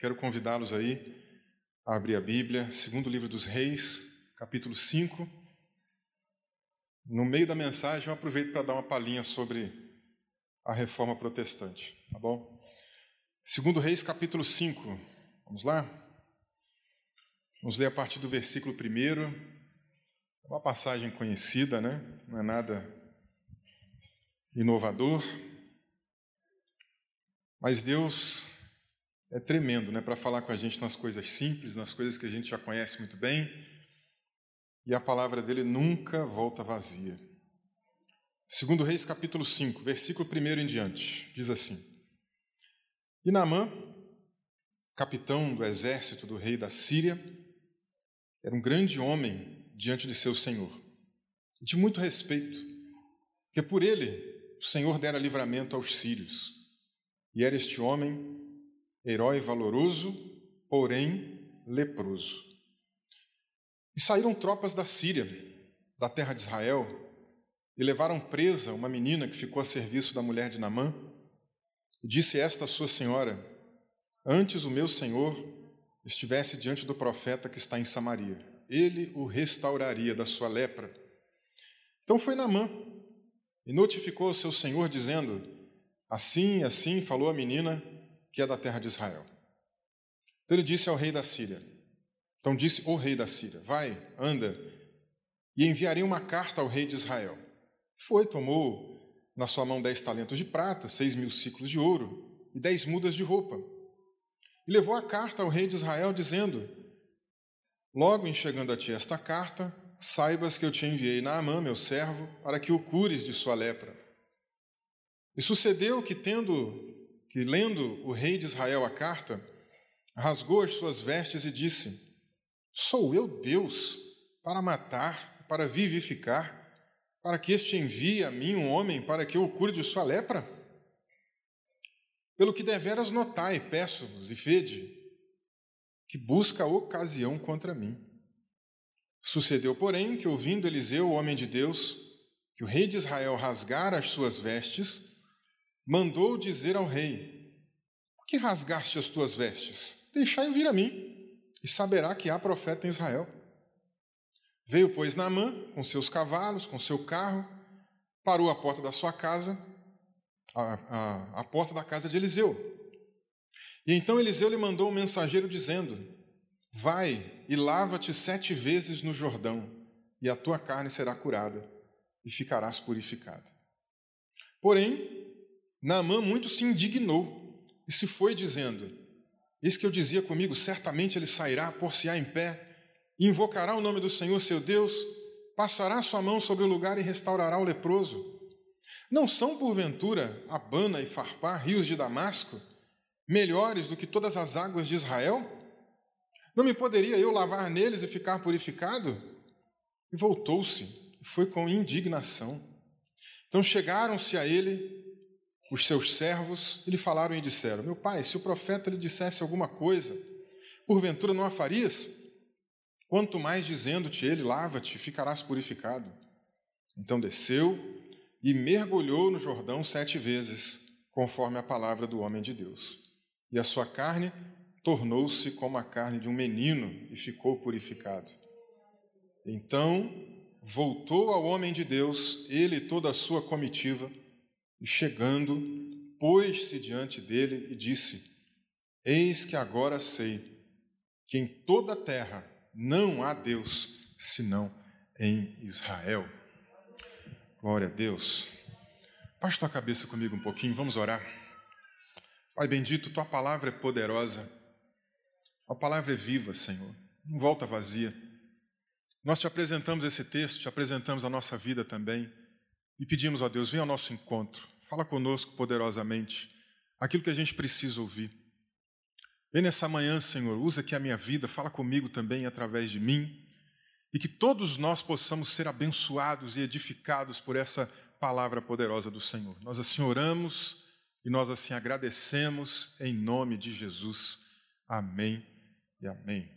Quero convidá-los aí a abrir a Bíblia, segundo livro dos Reis, capítulo 5. No meio da mensagem, eu aproveito para dar uma palhinha sobre a reforma protestante, tá bom? Segundo Reis, capítulo 5. Vamos lá? Vamos ler a partir do versículo 1. É uma passagem conhecida, né? Não é nada inovador. Mas Deus é tremendo, né, para falar com a gente nas coisas simples, nas coisas que a gente já conhece muito bem. E a palavra dele nunca volta vazia. Segundo Reis capítulo 5, versículo 1 em diante, diz assim: E Naamã, capitão do exército do rei da Síria, era um grande homem diante de seu senhor, de muito respeito, porque por ele o Senhor dera livramento aos sírios. E era este homem herói valoroso, porém leproso. E saíram tropas da Síria, da terra de Israel, e levaram presa uma menina que ficou a serviço da mulher de Namã. E disse esta a sua senhora: Antes o meu senhor estivesse diante do profeta que está em Samaria, ele o restauraria da sua lepra. Então foi Namã e notificou ao seu senhor, dizendo: Assim, assim falou a menina que é da terra de Israel. Então ele disse ao rei da Síria: Então disse o rei da Síria: Vai, anda, e enviarei uma carta ao rei de Israel. Foi, tomou na sua mão dez talentos de prata, seis mil ciclos de ouro e dez mudas de roupa. E levou a carta ao rei de Israel, dizendo: Logo em chegando a ti esta carta, saibas que eu te enviei Naamã, meu servo, para que o cures de sua lepra. E sucedeu que, tendo que, lendo o rei de Israel a carta, rasgou as suas vestes e disse: Sou eu Deus para matar, para vivificar, para que este envie a mim um homem para que eu o cure de sua lepra? Pelo que deveras notai, peço-vos e vede, que busca ocasião contra mim. Sucedeu, porém, que ouvindo Eliseu, o homem de Deus, que o rei de Israel rasgara as suas vestes, mandou dizer ao rei: Por que rasgaste as tuas vestes? Deixai-o vir a mim, e saberá que há profeta em Israel. Veio, pois, Naamã com seus cavalos, com seu carro, parou à porta da sua casa, a, a porta da casa de Eliseu. E então Eliseu lhe mandou um mensageiro dizendo: Vai e lava-te sete vezes no Jordão, e a tua carne será curada, e ficarás purificado. Porém, Naamã muito se indignou e se foi dizendo: Eis que eu dizia comigo: certamente ele sairá, por-se-á em pé, invocará o nome do Senhor seu Deus, passará sua mão sobre o lugar e restaurará o leproso. Não são, porventura, Abana e Farpá, rios de Damasco, melhores do que todas as águas de Israel? Não me poderia eu lavar neles e ficar purificado? E voltou-se e foi com indignação. Então chegaram-se a ele os seus servos lhe falaram e disseram: Meu pai, se o profeta lhe dissesse alguma coisa, porventura não a farias? Quanto mais dizendo-te ele: Lava-te, ficarás purificado. Então desceu e mergulhou no Jordão sete vezes, conforme a palavra do homem de Deus. E a sua carne tornou-se como a carne de um menino e ficou purificado. Então voltou ao homem de Deus, ele e toda a sua comitiva, e chegando, pôs-se diante dele e disse: Eis que agora sei que em toda a terra não há Deus senão em Israel. Glória a Deus. Baixa tua cabeça comigo um pouquinho, vamos orar. Pai bendito, tua palavra é poderosa, a palavra é viva, Senhor, não volta vazia. Nós te apresentamos esse texto, te apresentamos a nossa vida também e pedimos a Deus, venha ao nosso encontro, Fala conosco poderosamente aquilo que a gente precisa ouvir. Vem nessa manhã, Senhor, usa aqui a minha vida, fala comigo também através de mim, e que todos nós possamos ser abençoados e edificados por essa palavra poderosa do Senhor. Nós assim oramos e nós assim agradecemos em nome de Jesus. Amém e amém.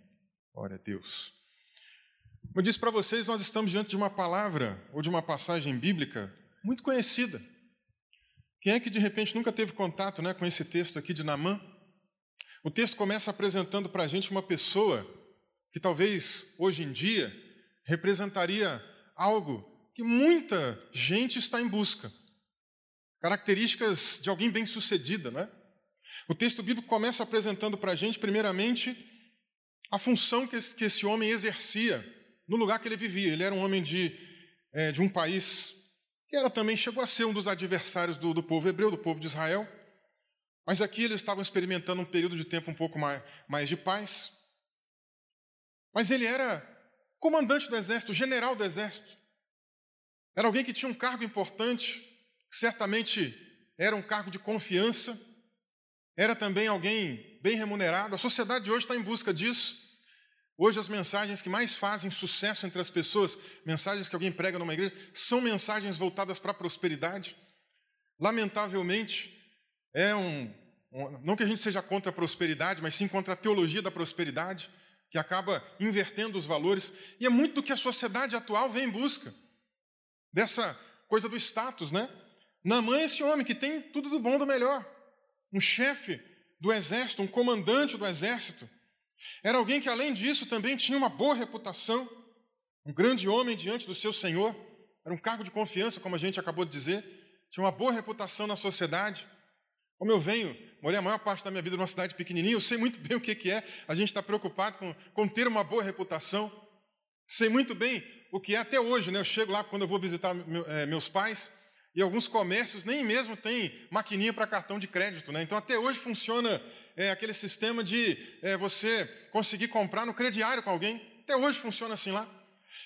Glória a Deus. Como eu disse para vocês, nós estamos diante de uma palavra ou de uma passagem bíblica muito conhecida. Quem é que de repente nunca teve contato né, com esse texto aqui de Namã? O texto começa apresentando para a gente uma pessoa que talvez hoje em dia representaria algo que muita gente está em busca. Características de alguém bem-sucedida, não é? O texto bíblico começa apresentando para a gente, primeiramente, a função que esse, que esse, homem exercia no lugar que ele vivia. Ele era um homem de, é, de um país que era também chegou a ser um dos adversários do, do povo hebreu, do povo de Israel. Mas aqui eles estavam experimentando um período de tempo um pouco mais, mais de paz. Mas ele era comandante do exército, general do exército. Era alguém que tinha um cargo importante, certamente era um cargo de confiança, era também alguém bem remunerado. A sociedade de hoje está em busca disso. Hoje, as mensagens que mais fazem sucesso entre as pessoas, mensagens que alguém prega numa igreja, são mensagens voltadas para a prosperidade. Lamentavelmente, é um, um, Não que a gente seja contra a prosperidade, mas sim contra a teologia da prosperidade, que acaba invertendo os valores. E é muito do que a sociedade atual vem em busca dessa coisa do status, né? Naamã é esse homem que tem tudo do bom do melhor. Um chefe do exército, um comandante do exército. Era alguém que, além disso, também tinha uma boa reputação, um grande homem diante do seu senhor. Era um cargo de confiança, como a gente acabou de dizer. Tinha uma boa reputação na sociedade. Como eu venho, morei a maior parte da minha vida numa cidade pequenininha, eu sei muito bem o que é a gente estar preocupado com, com ter uma boa reputação. Sei muito bem o que é até hoje, né? Eu chego lá quando eu vou visitar meu, é, meus pais e alguns comércios nem mesmo têm maquininha para cartão de crédito, né? Então até hoje funciona é, aquele sistema de é, você conseguir comprar no crediário com alguém. Até hoje funciona assim lá.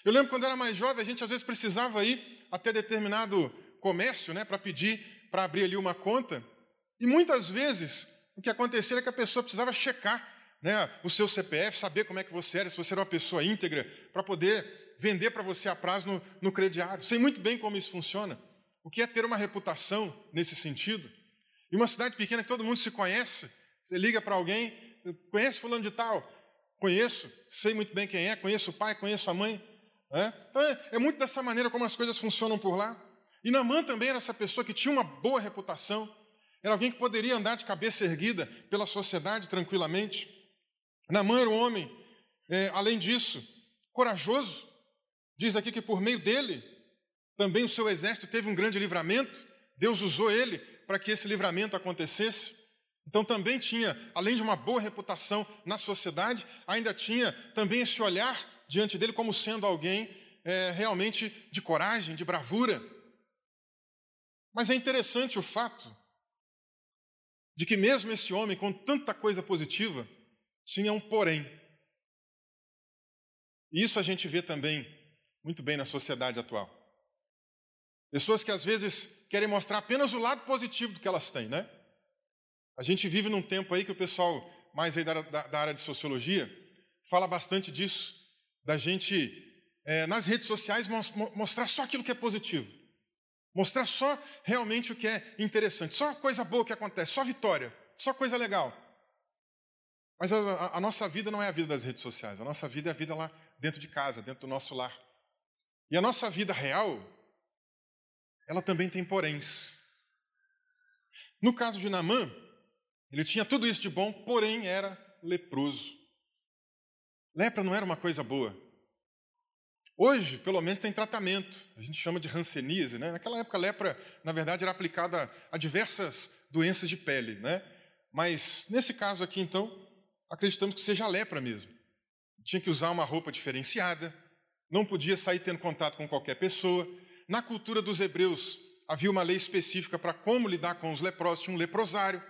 Eu lembro quando era mais jovem, a gente às vezes precisava ir até determinado comércio, né, para pedir para abrir ali uma conta. E muitas vezes o que acontecia é que a pessoa precisava checar né, o seu CPF, saber como é que você era, se você era uma pessoa íntegra, para poder vender para você a prazo no, no crediário. Sei muito bem como isso funciona. O que é ter uma reputação nesse sentido? E uma cidade pequena que todo mundo se conhece, você liga para alguém, conhece fulano de tal? Conheço, sei muito bem quem é, conheço o pai, conheço a mãe. É? Então é, é, muito dessa maneira como as coisas funcionam por lá. E Namã também era essa pessoa que tinha uma boa reputação, era alguém que poderia andar de cabeça erguida pela sociedade tranquilamente. Namã era um homem, é, além disso, corajoso, Diz aqui que por meio dele, também o seu exército teve um grande livramento, Deus usou ele para que esse livramento acontecesse. Então também tinha, além de uma boa reputação na sociedade, ainda tinha também esse olhar diante dele como sendo alguém é, realmente de coragem, de bravura. Mas é interessante o fato de que mesmo esse homem com tanta coisa positiva tinha um porém. E isso a gente vê também muito bem na sociedade atual. Pessoas que às vezes querem mostrar apenas o lado positivo do que elas têm, né? A gente vive num tempo aí que o pessoal mais aí da, da, da área de sociologia fala bastante disso, da gente é, nas redes sociais mostrar só aquilo que é positivo, mostrar só realmente o que é interessante, só coisa boa que acontece, só vitória, só coisa legal. Mas a, a, nossa vida não é a vida das redes sociais, a nossa vida é a vida lá dentro de casa, dentro do nosso lar. E a nossa vida real, ela também tem poréns. No caso de Namã, ele tinha tudo isso de bom, porém era leproso. Lepra não era uma coisa boa. Hoje, pelo menos, tem tratamento. A gente chama de hanseníase. Né? Naquela época, a lepra, na verdade, era aplicada a diversas doenças de pele. Né? Mas, nesse caso aqui, então, acreditamos que seja a lepra mesmo. Tinha que usar uma roupa diferenciada, não podia sair tendo contato com qualquer pessoa. Na cultura dos hebreus, havia uma lei específica para como lidar com os leprosos, tinha um leprosário.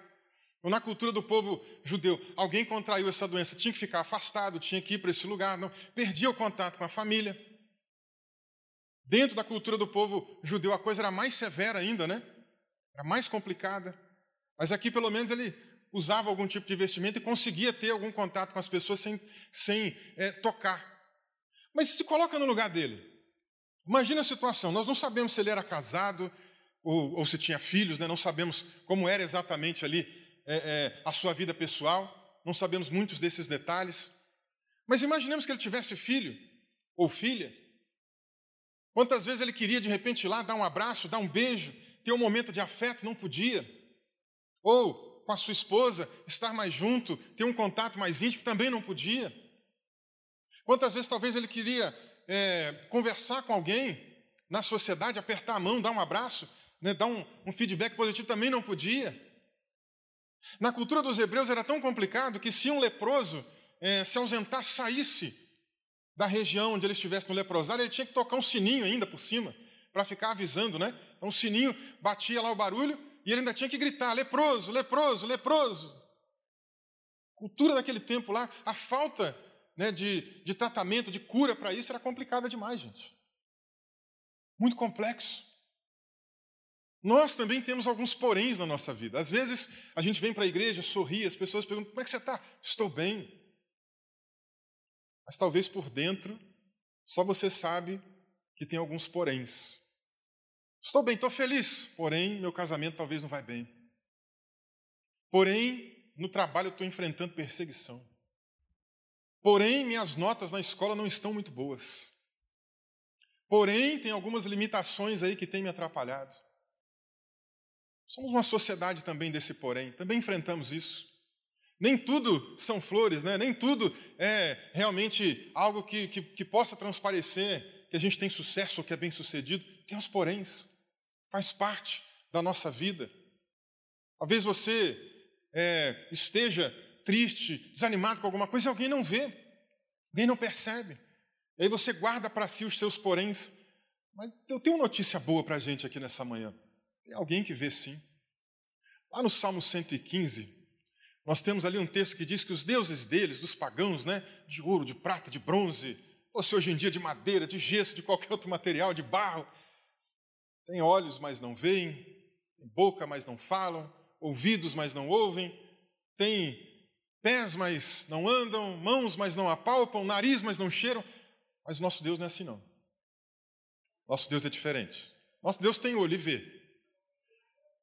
Ou na cultura do povo judeu, alguém contraiu essa doença, tinha que ficar afastado, tinha que ir para esse lugar, não, perdia o contato com a família. Dentro da cultura do povo judeu, a coisa era mais severa ainda, né? Era mais complicada. Mas aqui, pelo menos, ele usava algum tipo de vestimenta e conseguia ter algum contato com as pessoas sem, sem é, tocar. Mas se coloca no lugar dele. Imagina a situação: nós não sabemos se ele era casado ou, ou se tinha filhos, né? não sabemos como era exatamente ali é, é, a sua vida pessoal, não sabemos muitos desses detalhes. Mas imaginemos que ele tivesse filho ou filha. Quantas vezes ele queria de repente ir lá dar um abraço, dar um beijo, ter um momento de afeto, não podia. Ou com a sua esposa, estar mais junto, ter um contato mais íntimo, também não podia. Quantas vezes talvez ele queria é, conversar com alguém na sociedade, apertar a mão, dar um abraço, né, dar um, um feedback positivo, também não podia. Na cultura dos hebreus era tão complicado que se um leproso é, se ausentar, saísse da região onde ele estivesse no leprosário, ele tinha que tocar um sininho ainda por cima, para ficar avisando, né? Então o sininho batia lá o barulho e ele ainda tinha que gritar: leproso, leproso, leproso. Cultura daquele tempo lá, a falta né, de, de tratamento, de cura para isso era complicada demais, gente. Muito complexo. Nós também temos alguns poréns na nossa vida. Às vezes a gente vem para a igreja, sorri, as pessoas perguntam: como é que você está? Estou bem. Mas talvez por dentro, só você sabe que tem alguns poréns. Estou bem, estou feliz, porém meu casamento talvez não vai bem. Porém, no trabalho eu estou enfrentando perseguição. Porém, minhas notas na escola não estão muito boas. Porém, tem algumas limitações aí que têm me atrapalhado. Somos uma sociedade também desse porém, também enfrentamos isso. Nem tudo são flores, né? nem tudo é realmente algo que, que, que possa transparecer que a gente tem sucesso ou que é bem sucedido. Tem os poréns, faz parte da nossa vida. Talvez você é, esteja triste, desanimado com alguma coisa e alguém não vê, alguém não percebe. E aí você guarda para si os seus poréns. Mas eu tenho uma notícia boa para a gente aqui nessa manhã. Tem alguém que vê sim. Lá no Salmo 115, nós temos ali um texto que diz que os deuses deles, dos pagãos, né, de ouro, de prata, de bronze, fosse hoje em dia de madeira, de gesso, de qualquer outro material, de barro, têm olhos, mas não veem, têm boca, mas não falam, ouvidos, mas não ouvem, têm pés, mas não andam, mãos, mas não apalpam, nariz, mas não cheiram. Mas nosso Deus não é assim, não. Nosso Deus é diferente. Nosso Deus tem olho e vê.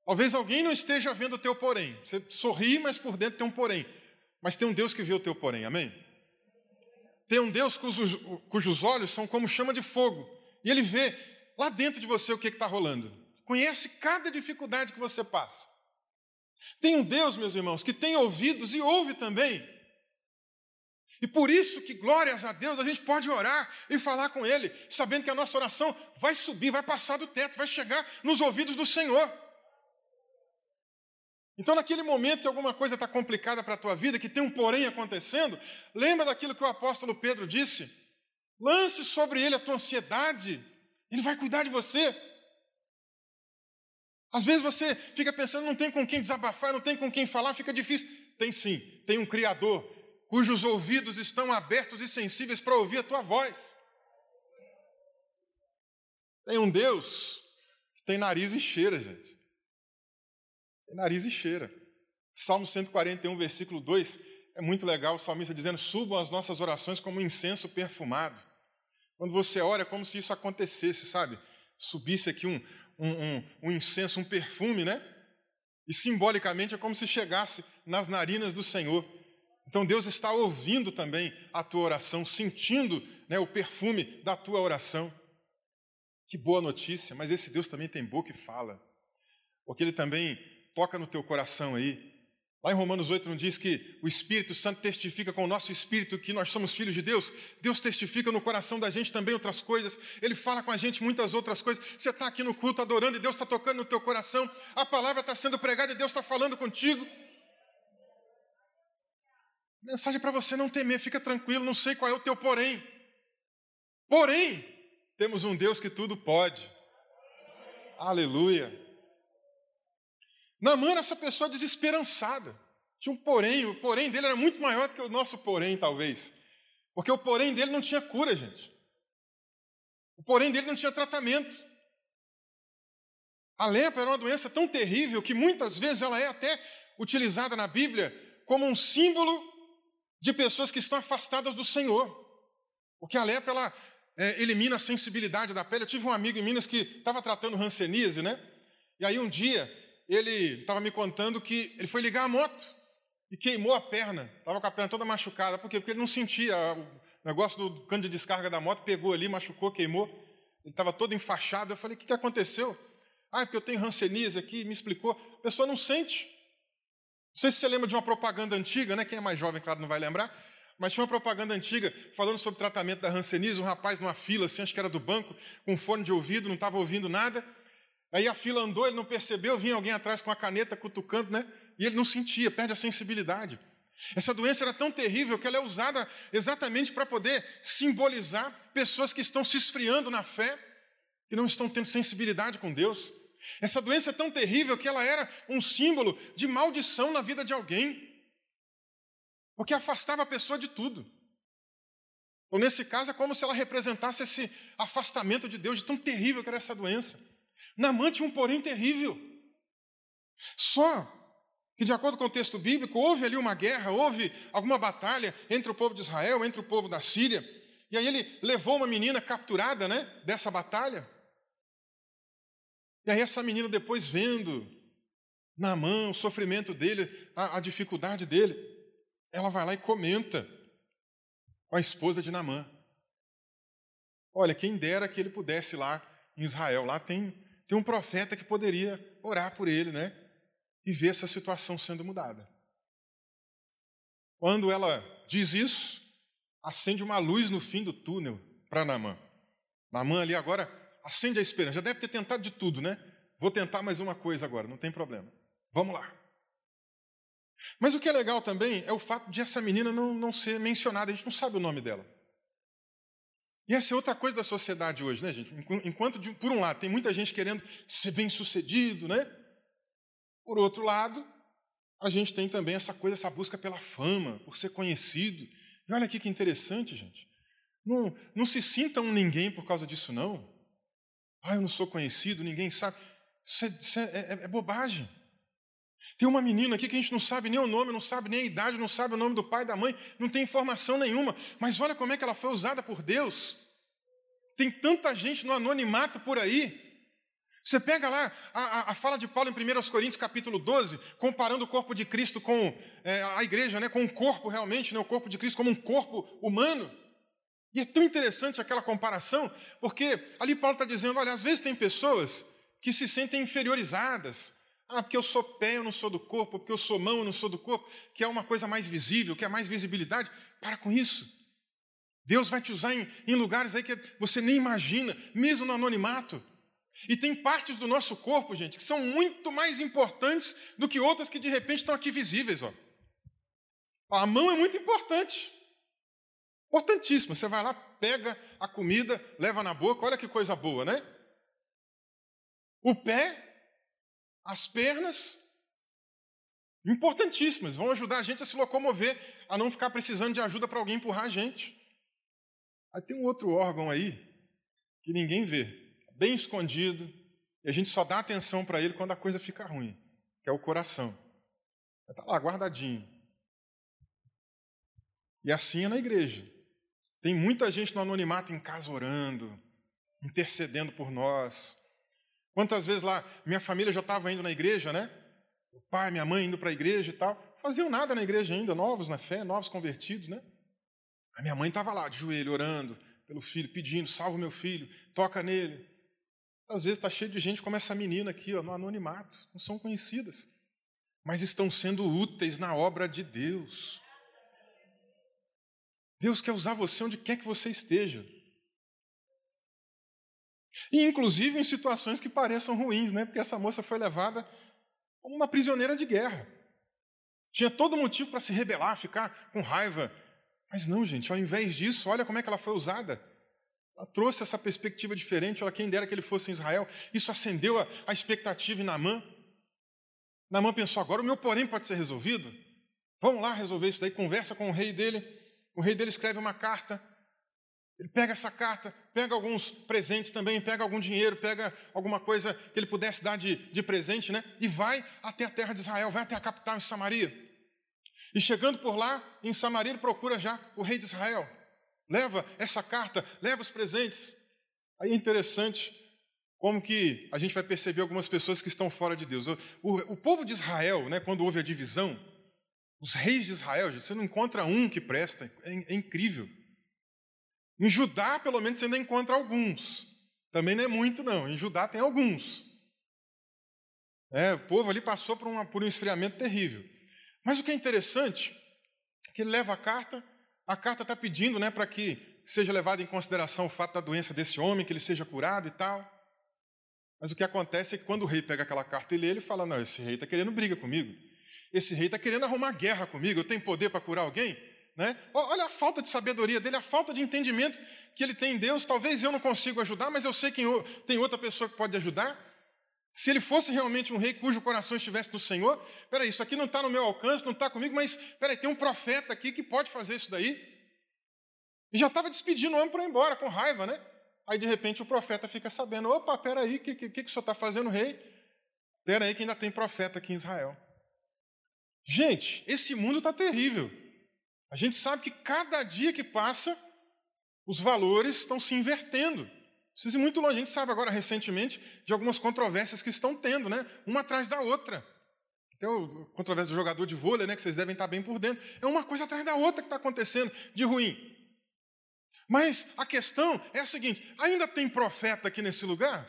Talvez alguém não esteja vendo o teu porém. Você sorri, mas por dentro tem um porém. Mas tem um Deus que vê o teu porém, amém? Tem um Deus cujos, cujos olhos são como chama de fogo. E ele vê lá dentro de você o que está rolando. Conhece cada dificuldade que você passa. Tem um Deus, meus irmãos, que tem ouvidos e ouve também. E por isso que, glórias a Deus, a gente pode orar e falar com Ele, sabendo que a nossa oração vai subir, vai passar do teto, vai chegar nos ouvidos do Senhor. Então, naquele momento que alguma coisa está complicada para a tua vida, que tem um porém acontecendo, lembra daquilo que o apóstolo Pedro disse? Lance sobre ele a tua ansiedade, ele vai cuidar de você. Às vezes você fica pensando, não tem com quem desabafar, não tem com quem falar, fica difícil. Tem sim, tem um Criador, cujos ouvidos estão abertos e sensíveis para ouvir a tua voz. Tem um Deus que tem nariz e cheira, gente. Tem nariz e cheira. Salmo 141, versículo 2, é muito legal o salmista dizendo: Subam as nossas orações como um incenso perfumado. Quando você ora, é como se isso acontecesse, sabe? Subisse aqui um, um, um, um incenso, um perfume, né? E simbolicamente é como se chegasse nas narinas do Senhor. Então Deus está ouvindo também a tua oração, sentindo né, o perfume da tua oração. Que boa notícia, mas esse Deus também tem boca e fala. Porque Ele também toca no teu coração aí. Lá em Romanos 8 não diz que o Espírito Santo testifica com o nosso espírito que nós somos filhos de Deus? Deus testifica no coração da gente também outras coisas. Ele fala com a gente muitas outras coisas. Você está aqui no culto adorando e Deus está tocando no teu coração. A palavra está sendo pregada e Deus está falando contigo. Mensagem para você não temer, fica tranquilo, não sei qual é o teu porém. Porém, temos um Deus que tudo pode. Aleluia. Namã era essa pessoa desesperançada. Tinha um porém, o porém dele era muito maior do que o nosso porém, talvez. Porque o porém dele não tinha cura, gente. O porém dele não tinha tratamento. A lepra era uma doença tão terrível que muitas vezes ela é até utilizada na Bíblia como um símbolo de pessoas que estão afastadas do Senhor. Porque a lepra ela é, elimina a sensibilidade da pele. Eu tive um amigo em Minas que estava tratando ranceníase, né? E aí um dia ele estava me contando que ele foi ligar a moto e queimou a perna. Estava com a perna toda machucada. Por quê? Porque ele não sentia o negócio do cano de descarga da moto, pegou ali, machucou, queimou. Ele estava todo enfaixado. Eu falei, o que, que aconteceu? Ah, é porque eu tenho rancenise aqui, me explicou. A pessoa não sente. Não sei se você lembra de uma propaganda antiga, né? Quem é mais jovem, claro, não vai lembrar. Mas tinha uma propaganda antiga falando sobre tratamento da hanseníase, um rapaz numa fila, assim, acho que era do banco, com fone de ouvido, não estava ouvindo nada. Aí a fila andou, ele não percebeu, vinha alguém atrás com a caneta cutucando, né? E ele não sentia, perde a sensibilidade. Essa doença era tão terrível que ela é usada exatamente para poder simbolizar pessoas que estão se esfriando na fé, que não estão tendo sensibilidade com Deus. Essa doença é tão terrível que ela era um símbolo de maldição na vida de alguém, porque afastava a pessoa de tudo. Então, nesse caso, é como se ela representasse esse afastamento de Deus, de tão terrível que era essa doença. Namã tinha um porém terrível. Só que, de acordo com o texto bíblico, houve ali uma guerra, houve alguma batalha entre o povo de Israel, entre o povo da Síria, e aí ele levou uma menina capturada né, dessa batalha. E aí essa menina, depois vendo na mão o sofrimento dele, a, a dificuldade dele, ela vai lá e comenta com a esposa de Namã. Olha, quem dera que ele pudesse lá em Israel, lá tem, tem um profeta que poderia orar por ele, né? E ver essa situação sendo mudada. Quando ela diz isso, acende uma luz no fim do túnel para Namã. Namã ali agora acende a esperança. Já deve ter tentado de tudo, né? Vou tentar mais uma coisa agora, não tem problema. Vamos lá. Mas o que é legal também é o fato de essa menina não, não ser mencionada, a gente não sabe o nome dela. E essa é outra coisa da sociedade hoje, né, gente? Enquanto, por um lado, tem muita gente querendo ser bem-sucedido, né? Por outro lado, a gente tem também essa coisa, essa busca pela fama, por ser conhecido. E olha aqui que interessante, gente. Não, não se sinta um ninguém por causa disso, não. Ah, eu não sou conhecido, ninguém sabe. Isso é, isso é, é, é bobagem. Tem uma menina aqui que a gente não sabe nem o nome, não sabe nem a idade, não sabe o nome do pai da mãe, não tem informação nenhuma, mas olha como é que ela foi usada por Deus. Tem tanta gente no anonimato por aí. Você pega lá a, a fala de Paulo em 1 Coríntios capítulo 12, comparando o corpo de Cristo com é, a igreja, né, com o corpo realmente, né, o corpo de Cristo como um corpo humano. E é tão interessante aquela comparação, porque ali Paulo está dizendo: olha, às vezes tem pessoas que se sentem inferiorizadas. Ah, porque eu sou pé, eu não sou do corpo, porque eu sou mão, eu não sou do corpo, que é uma coisa mais visível, que é mais visibilidade. Para com isso. Deus vai te usar em, em lugares aí que você nem imagina, mesmo no anonimato. E tem partes do nosso corpo, gente, que são muito mais importantes do que outras que de repente estão aqui visíveis. Ó. A mão é muito importante. Importantíssima. Você vai lá, pega a comida, leva na boca, olha que coisa boa, né? O pé, as pernas, importantíssimas, vão ajudar a gente a se locomover, a não ficar precisando de ajuda para alguém empurrar a gente. Aí tem um outro órgão aí que ninguém vê, bem escondido, e a gente só dá atenção para ele quando a coisa fica ruim, que é o coração. Está lá guardadinho. E assim é na igreja. Tem muita gente no anonimato em casa orando, intercedendo por nós. Quantas vezes lá, minha família já estava indo na igreja, né? O pai, minha mãe indo para a igreja e tal. Faziam nada na igreja ainda, novos na fé, novos convertidos, né? A minha mãe estava lá, de joelho, orando pelo filho, pedindo: salva meu filho, toca nele. Às vezes está cheio de gente como essa menina aqui, ó, no anonimato, não são conhecidas, mas estão sendo úteis na obra de Deus. Deus quer usar você onde quer que você esteja. E inclusive em situações que pareçam ruins, né? Porque essa moça foi levada como uma prisioneira de guerra. Tinha todo motivo para se rebelar, ficar com raiva. Mas não, gente, ao invés disso, olha como é que ela foi usada. Ela trouxe essa perspectiva diferente, olha, quem dera que ele fosse em Israel. Isso acendeu a, a expectativa em Naamã. Naamã pensou, agora o meu porém pode ser resolvido. Vamos lá resolver isso daí, conversa com o rei dele. O rei dele escreve uma carta. Ele pega essa carta, pega alguns presentes também, pega algum dinheiro, pega alguma coisa que ele pudesse dar de, de presente, né? E vai até a terra de Israel, vai até a capital em Samaria. E chegando por lá, em Samaria, ele procura já o rei de Israel. Leva essa carta, leva os presentes. Aí é interessante como que a gente vai perceber algumas pessoas que estão fora de Deus. O, o, povo de Israel, né, quando houve a divisão, os reis de Israel, você não encontra um que presta, é, é incrível. Em Judá, pelo menos, você ainda encontra alguns. Também não é muito, não. Em Judá tem alguns. É, o povo ali passou por, uma, por um esfriamento terrível. Mas o que é interessante é que ele leva a carta, a carta está pedindo né, para que seja levado em consideração o fato da doença desse homem, que ele seja curado e tal. Mas o que acontece é que quando o rei pega aquela carta e lê, ele fala: Não, esse rei está querendo briga comigo. Esse rei está querendo arrumar guerra comigo. Eu tenho poder para curar alguém? Né? Olha a falta de sabedoria dele, a falta de entendimento que ele tem em Deus. Talvez eu não consiga ajudar, mas eu sei que tem outra pessoa que pode ajudar. Se ele fosse realmente um rei cujo coração estivesse no Senhor, peraí, isso aqui não está no meu alcance, não está comigo, mas peraí, tem um profeta aqui que pode fazer isso daí. E já estava despedindo o homem para ir embora, com raiva, né? Aí de repente o profeta fica sabendo: opa, peraí, o que, que, que o senhor está fazendo, rei? Peraí, que ainda tem profeta aqui em Israel. Gente, esse mundo está terrível. A gente sabe que cada dia que passa, os valores estão se invertendo. Precisa ir muito longe. A gente sabe agora, recentemente, de algumas controvérsias que estão tendo, né? Uma atrás da outra. Tem o controvérsia do jogador de vôlei, né? Que vocês devem estar bem por dentro. É uma coisa atrás da outra que está acontecendo de ruim. Mas a questão é a seguinte: ainda tem profeta aqui nesse lugar?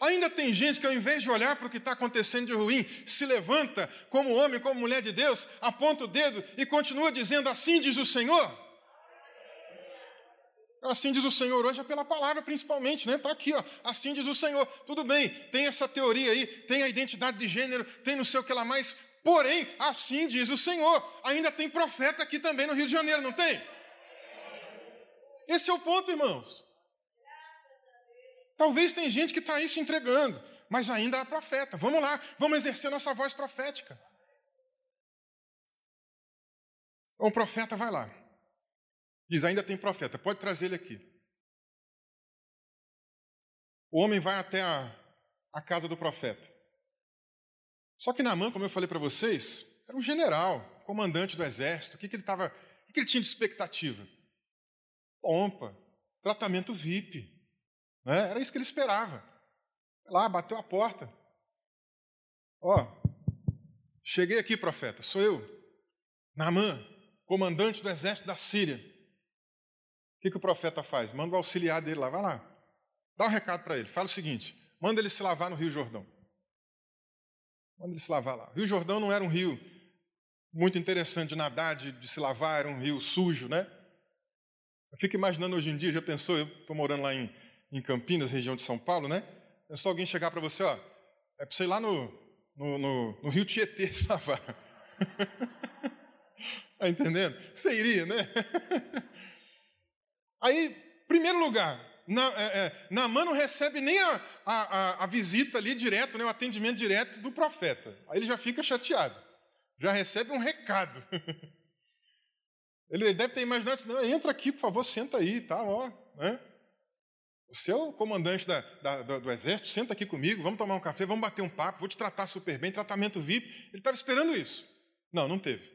Ainda tem gente que, ao invés de olhar para o que está acontecendo de ruim, se levanta como homem, como mulher de Deus, aponta o dedo e continua dizendo: Assim diz o Senhor. Assim diz o Senhor hoje é pela palavra, principalmente, né? Está aqui, ó. Assim diz o Senhor. Tudo bem, tem essa teoria aí, tem a identidade de gênero, tem não sei o que lá mais. Porém, assim diz o Senhor. Ainda tem profeta aqui também no Rio de Janeiro, não tem? Esse é o ponto, irmãos. Talvez tem gente que está aí se entregando, mas ainda há profeta. Vamos lá, vamos exercer nossa voz profética. Então, o profeta vai lá. Diz: ainda tem profeta, pode trazer ele aqui. O homem vai até a, a casa do profeta. Só que Naamã, como eu falei para vocês, era um general, comandante do exército. O que, que ele estava. O que ele tinha de expectativa? pompa, tratamento VIP. Né? Era isso que ele esperava. Lá, bateu a porta. Ó, cheguei aqui, profeta, sou eu, Naamã, comandante do exército da Síria. O que, que o profeta faz? Manda o auxiliar dele lá, vai lá. Dá um recado para ele, fala o seguinte: manda ele se lavar no Rio Jordão. Manda ele se lavar lá. O Rio Jordão não era um rio muito interessante de nadar, de, de se lavar, era um rio sujo, né? Eu fico imaginando hoje em dia, já pensou, eu estou morando lá em, em Campinas, região de São Paulo, né? Pensou alguém chegar para você, ó, é para você ir lá no, no, no, no Rio Tietê se lavar. Está entendendo? Você iria, né? Aí, primeiro lugar, na, é, é, não recebe nem a, a, a, visita ali direto, né, o atendimento direto do profeta. Aí ele já fica chateado. Já recebe um recado. Ele deve ter imaginado, não, entra aqui, por favor, senta aí, tá, ó, né? O comandante da, da, do, do, exército, senta aqui comigo, vamos tomar um café, vamos bater um papo, vou te tratar super bem, tratamento VIP. Ele estava esperando isso. Não, não teve.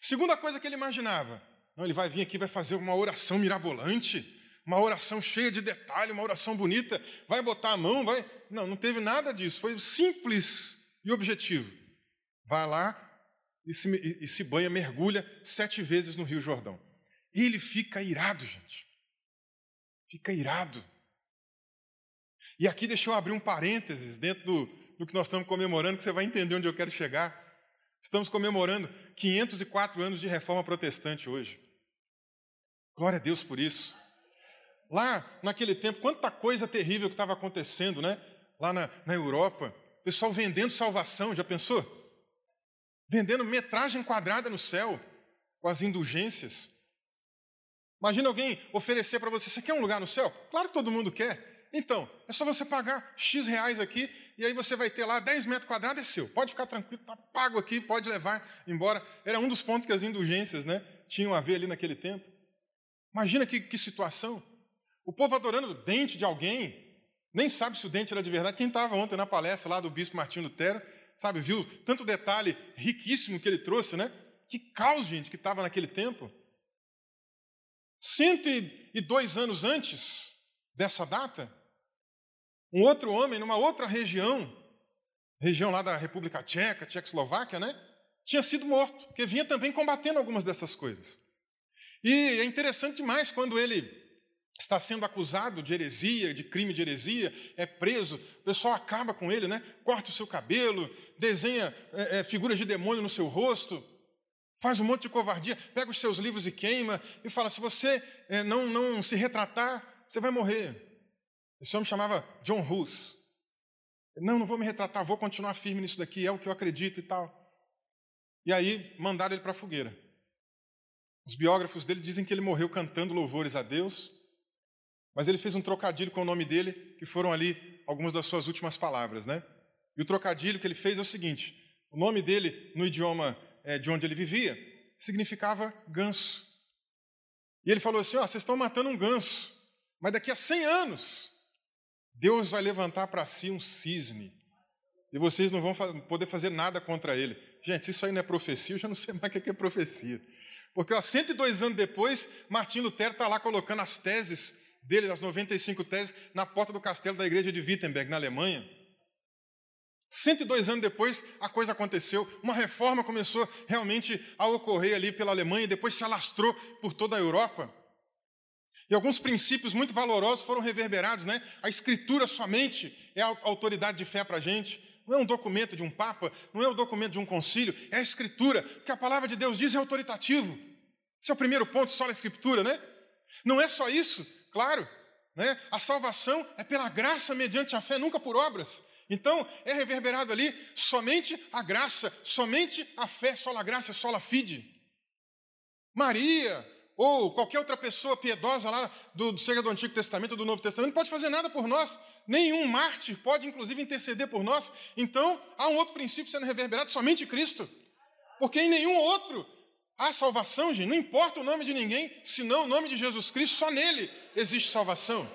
Segunda coisa que ele imaginava, não, ele vai vir aqui, vai fazer uma oração mirabolante, uma oração cheia de detalhe, uma oração bonita, vai botar a mão, vai. Não, não teve nada disso, foi simples e objetivo. Vai lá, e se, e se banha, mergulha sete vezes no Rio Jordão. E ele fica irado, gente. Fica irado. E aqui deixa eu abrir um parênteses dentro do, do que nós estamos comemorando, que você vai entender onde eu quero chegar. Estamos comemorando 504 anos de reforma protestante hoje. Glória a Deus por isso. Lá, naquele tempo, quanta coisa terrível que estava acontecendo, né? Lá na, na Europa. Pessoal vendendo salvação, já pensou? vendendo metragem quadrada no céu, com as indulgências. Imagina alguém oferecer para você: você quer um lugar no céu? Claro que todo mundo quer. Então, é só você pagar X reais aqui, e aí você vai ter lá 10 metros quadrados, é seu. Pode ficar tranquilo, está pago aqui, pode levar embora. Era um dos pontos que as indulgências né, tinham a ver ali naquele tempo. Imagina que, que situação. O povo adorando o dente de alguém, nem sabe se o dente era de verdade. Quem estava ontem na palestra lá do bispo Martinho Lutero, sabe, viu tanto detalhe riquíssimo que ele trouxe, né? Que caos, gente, que estava naquele tempo. 102 anos antes dessa data, um outro homem, numa outra região, região lá da República Tcheca, Tchecoslováquia, né? Tinha sido morto, porque vinha também combatendo algumas dessas coisas. E é interessante demais quando ele está sendo acusado de heresia, de crime de heresia, é preso, o pessoal acaba com ele, né? corta o seu cabelo, desenha é, é, figuras de demônio no seu rosto, faz um monte de covardia, pega os seus livros e queima, e fala: se você é, não, não se retratar, você vai morrer. Esse homem chamava John Hus. Não, não vou me retratar, vou continuar firme nisso daqui, é o que eu acredito e tal. E aí mandaram ele para a fogueira. Os biógrafos dele dizem que ele morreu cantando louvores a Deus, mas ele fez um trocadilho com o nome dele, que foram ali algumas das suas últimas palavras, né? E o trocadilho que ele fez é o seguinte: o nome dele, no idioma é, de onde ele vivia, significava ganso. E ele falou assim: ó, vocês estão matando um ganso, mas daqui a 100 anos, Deus vai levantar para si um cisne, e vocês não vão poder fazer nada contra ele. Gente, isso aí não é profecia, eu já não sei mais o que é profecia. Porque ó, 102 anos depois, Martim Lutero está lá colocando as teses dele, as 95 teses, na porta do castelo da igreja de Wittenberg, na Alemanha. 102 anos depois, a coisa aconteceu, uma reforma começou realmente a ocorrer ali pela Alemanha e depois se alastrou por toda a Europa. E alguns princípios muito valorosos foram reverberados, né? A escritura somente é a autoridade de fé para a gente. Não é um documento de um papa, não é um documento de um concílio, é a escritura. O que a palavra de Deus diz é autoritativo. Esse é o primeiro ponto, só a escritura, né? Não é só isso, claro. Né? A salvação é pela graça mediante a fé, nunca por obras. Então, é reverberado ali somente a graça, somente a fé, só a graça, só a fide. Maria, ou qualquer outra pessoa piedosa lá, do, seja do Antigo Testamento ou do Novo Testamento, não pode fazer nada por nós. Nenhum mártir pode, inclusive, interceder por nós. Então, há um outro princípio sendo reverberado, somente Cristo. Porque em nenhum outro há salvação, gente. Não importa o nome de ninguém, senão o nome de Jesus Cristo, só nele existe salvação.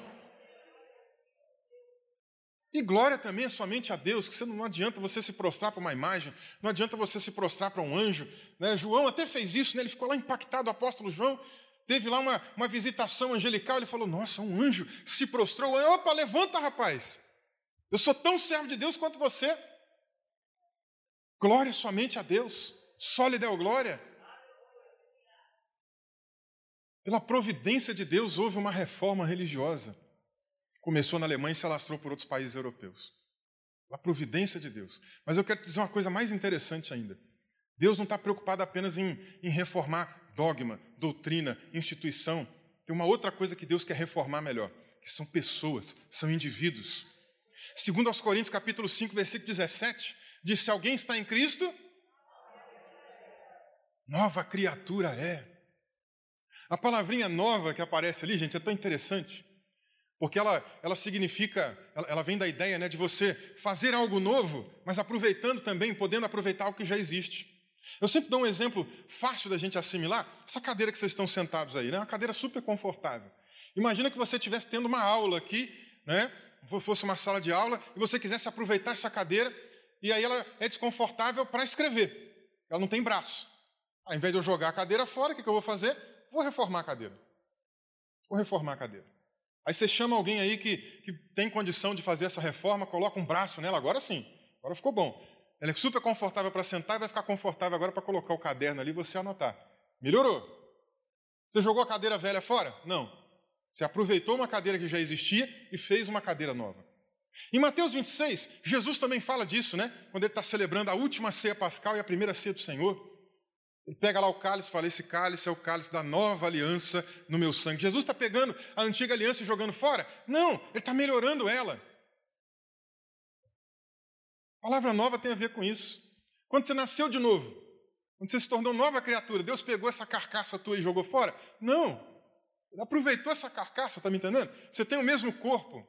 E glória também é somente a Deus, que não adianta você se prostrar para uma imagem, não adianta você se prostrar para um anjo. Né? João até fez isso, né? ele ficou lá impactado, o apóstolo João. Teve lá uma, uma visitação angelical, ele falou: Nossa, um anjo se prostrou. Opa, levanta, rapaz. Eu sou tão servo de Deus quanto você. Glória somente a Deus, só lhe deu glória. Pela providência de Deus, houve uma reforma religiosa. Começou na Alemanha e se alastrou por outros países europeus. A providência de Deus. Mas eu quero dizer uma coisa mais interessante ainda. Deus não está preocupado apenas em, em reformar dogma, doutrina, instituição. Tem uma outra coisa que Deus quer reformar melhor, que são pessoas, são indivíduos. Segundo aos Coríntios, capítulo 5, versículo 17, diz: se alguém está em Cristo, nova criatura é. A palavrinha nova que aparece ali, gente, é tão interessante. Porque ela, ela significa, ela, ela vem da ideia né, de você fazer algo novo, mas aproveitando também, podendo aproveitar o que já existe. Eu sempre dou um exemplo fácil da gente assimilar. Essa cadeira que vocês estão sentados aí, né? Uma cadeira super confortável. Imagina que você estivesse tendo uma aula aqui, né? Fosse uma sala de aula e você quisesse aproveitar essa cadeira e aí ela é desconfortável para escrever. Ela não tem braço. Ao invés de eu jogar a cadeira fora, o que eu vou fazer? Vou reformar a cadeira. Vou reformar a cadeira. Aí você chama alguém aí que, que tem condição de fazer essa reforma, coloca um braço nela, agora sim, agora ficou bom. Ela é super confortável para sentar e vai ficar confortável agora para colocar o caderno ali e você anotar. Melhorou. Você jogou a cadeira velha fora? Não. Você aproveitou uma cadeira que já existia e fez uma cadeira nova. Em Mateus 26, Jesus também fala disso, né? Quando ele está celebrando a última ceia pascal e a primeira ceia do Senhor. Ele pega lá o cálice e fala: Esse cálice é o cálice da nova aliança no meu sangue. Jesus está pegando a antiga aliança e jogando fora? Não, ele está melhorando ela. A palavra nova tem a ver com isso. Quando você nasceu de novo, quando você se tornou nova criatura, Deus pegou essa carcaça tua e jogou fora? Não. Ele aproveitou essa carcaça, está me entendendo? Você tem o mesmo corpo.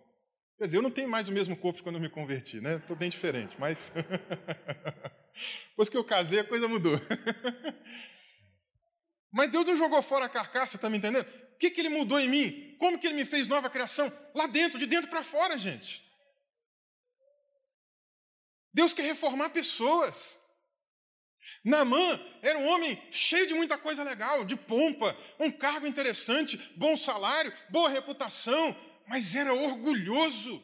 Quer dizer, eu não tenho mais o mesmo corpo de quando eu me converti, né? Estou bem diferente, mas. Depois que eu casei, a coisa mudou. Mas Deus não jogou fora a carcaça, está me entendendo? O que, que ele mudou em mim? Como que ele me fez nova criação? Lá dentro, de dentro para fora, gente. Deus quer reformar pessoas. Namã era um homem cheio de muita coisa legal, de pompa, um cargo interessante, bom salário, boa reputação, mas era orgulhoso,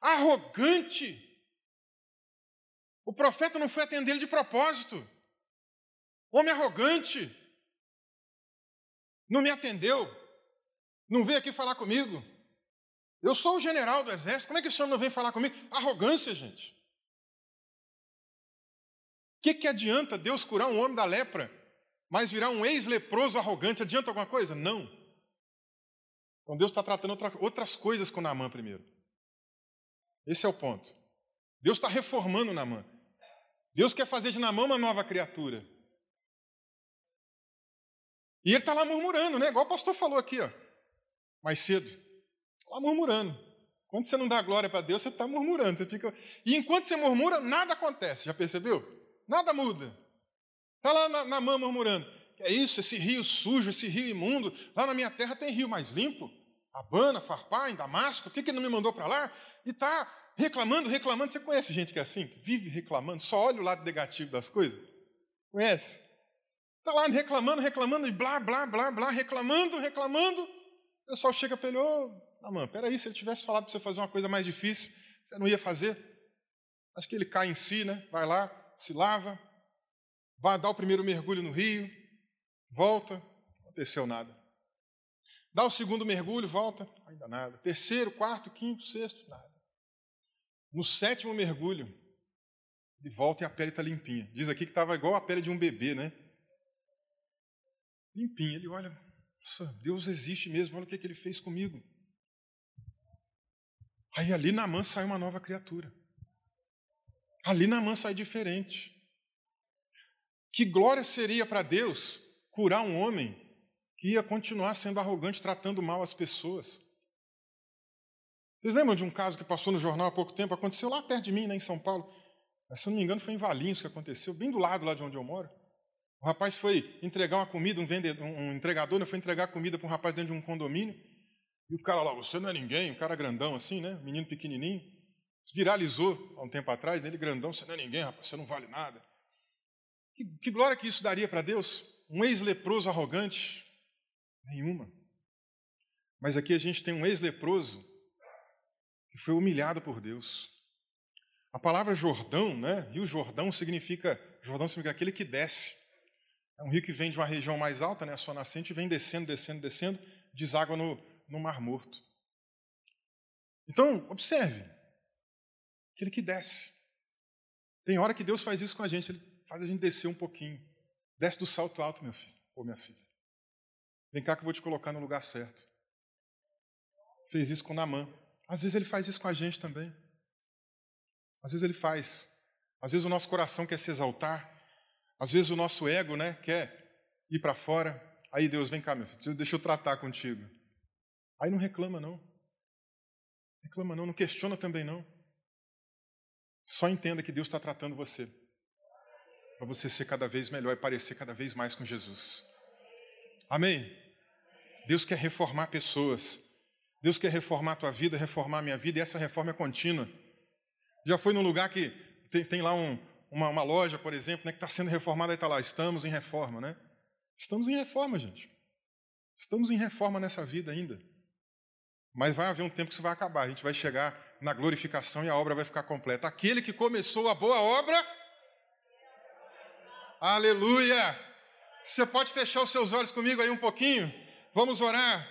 arrogante. O profeta não foi atender ele de propósito. Homem arrogante. Não me atendeu. Não veio aqui falar comigo. Eu sou o general do exército, como é que o senhor não vem falar comigo? Arrogância, gente. O que, que adianta Deus curar um homem da lepra, mas virar um ex-leproso arrogante? Adianta alguma coisa? Não. Então Deus está tratando outra, outras coisas com Naamã primeiro. Esse é o ponto. Deus está reformando Naamã. Deus quer fazer de Naamã uma nova criatura. E ele está lá murmurando, né? Igual o pastor falou aqui, ó, mais cedo. Está lá murmurando. Quando você não dá glória para Deus, você está murmurando. Você fica... E enquanto você murmura, nada acontece. Já percebeu? Nada muda. Está lá na, na murmurando. É isso, esse rio sujo, esse rio imundo. Lá na minha terra tem rio mais limpo. Abana, Farpá, em Damasco. Por que, que ele não me mandou para lá? E está reclamando, reclamando. Você conhece gente que é assim? Vive reclamando, só olha o lado negativo das coisas? Conhece? Está lá reclamando, reclamando, e blá, blá, blá, blá, reclamando, reclamando. O pessoal chega para ele, ô, oh, Namã, peraí, se ele tivesse falado para você fazer uma coisa mais difícil, você não ia fazer? Acho que ele cai em si, né? Vai lá, se lava, vai dar o primeiro mergulho no rio, volta, não aconteceu nada. Dá o segundo mergulho, volta, ainda nada. Terceiro, quarto, quinto, sexto, nada. No sétimo mergulho, ele volta e a pele está limpinha. Diz aqui que estava igual a pele de um bebê, né? limpinho. Ele olha, nossa, Deus existe mesmo, olha o que, que ele fez comigo. Aí ali na mão sai uma nova criatura. Ali na mão sai diferente. Que glória seria para Deus curar um homem que ia continuar sendo arrogante, tratando mal as pessoas. Vocês lembram de um caso que passou no jornal há pouco tempo? Aconteceu lá perto de mim, né, em São Paulo. Mas, se eu não me engano, foi em Valinhos que aconteceu, bem do lado lá de onde eu moro. O rapaz foi entregar uma comida, um, vendedor, um entregador né, foi entregar comida para um rapaz dentro de um condomínio. E o cara lá, você não é ninguém, um cara grandão assim, né? Menino pequenininho. Viralizou há um tempo atrás, nele grandão, você não é ninguém, rapaz, você não vale nada. Que, que glória que isso daria para Deus? Um ex-leproso arrogante? Nenhuma. Mas aqui a gente tem um ex-leproso que foi humilhado por Deus. A palavra Jordão, né? Rio Jordão significa, Jordão significa aquele que desce. É um rio que vem de uma região mais alta, né, a sua nascente, vem descendo, descendo, descendo, deságua no, no Mar Morto. Então, observe. Aquele que desce. Tem hora que Deus faz isso com a gente, Ele faz a gente descer um pouquinho. Desce do salto alto, meu filho, ou minha filha. Vem cá que eu vou te colocar no lugar certo. Fez isso com Namã. Às vezes ele faz isso com a gente também. Às vezes ele faz. Às vezes o nosso coração quer se exaltar. Às vezes o nosso ego né, quer ir para fora. Aí Deus, vem cá, meu filho, deixa eu tratar contigo. Aí não reclama, não. Reclama, não. Não questiona também, não. Só entenda que Deus está tratando você. Para você ser cada vez melhor e parecer cada vez mais com Jesus. Amém? Deus quer reformar pessoas. Deus quer reformar a tua vida, reformar a minha vida, e essa reforma é contínua. Já foi num lugar que tem, tem lá um, uma, uma loja, por exemplo, né, que está sendo reformada, aí está lá, estamos em reforma, né? Estamos em reforma, gente. Estamos em reforma nessa vida ainda. Mas vai haver um tempo que isso vai acabar. A gente vai chegar na glorificação e a obra vai ficar completa. Aquele que começou a boa obra. Aleluia! Você pode fechar os seus olhos comigo aí um pouquinho? Vamos orar.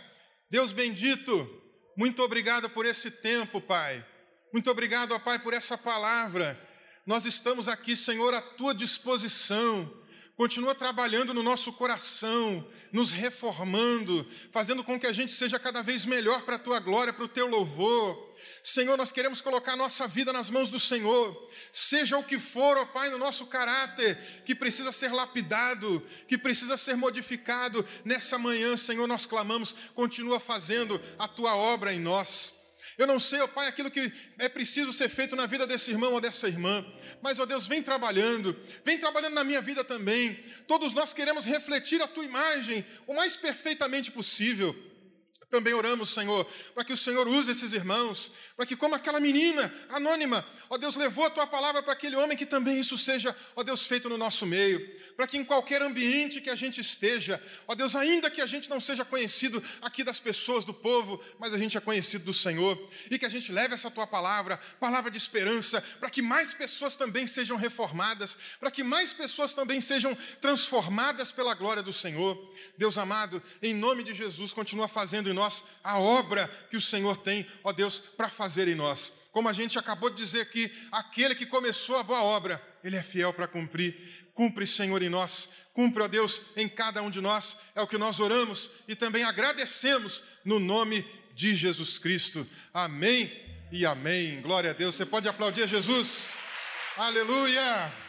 Deus bendito, muito obrigado por esse tempo, Pai. Muito obrigado, ó Pai, por essa palavra nós estamos aqui, Senhor, à tua disposição. Continua trabalhando no nosso coração, nos reformando, fazendo com que a gente seja cada vez melhor para a tua glória, para o teu louvor. Senhor, nós queremos colocar a nossa vida nas mãos do Senhor, seja o que for, ó Pai, no nosso caráter, que precisa ser lapidado, que precisa ser modificado. Nessa manhã, Senhor, nós clamamos, continua fazendo a tua obra em nós. Eu não sei, ó Pai, aquilo que é preciso ser feito na vida desse irmão ou dessa irmã, mas, ó Deus, vem trabalhando, vem trabalhando na minha vida também. Todos nós queremos refletir a tua imagem o mais perfeitamente possível. Também oramos, Senhor, para que o Senhor use esses irmãos, para que, como aquela menina anônima, ó Deus, levou a tua palavra para aquele homem, que também isso seja, ó Deus, feito no nosso meio, para que em qualquer ambiente que a gente esteja, ó Deus, ainda que a gente não seja conhecido aqui das pessoas, do povo, mas a gente é conhecido do Senhor, e que a gente leve essa tua palavra, palavra de esperança, para que mais pessoas também sejam reformadas, para que mais pessoas também sejam transformadas pela glória do Senhor. Deus amado, em nome de Jesus, continua fazendo em nós a obra que o Senhor tem, ó Deus, para fazer em nós. Como a gente acabou de dizer aqui, aquele que começou a boa obra, ele é fiel para cumprir. Cumpre, Senhor, em nós, cumpre, ó Deus, em cada um de nós, é o que nós oramos e também agradecemos no nome de Jesus Cristo. Amém e amém. Glória a Deus. Você pode aplaudir Jesus. Aleluia.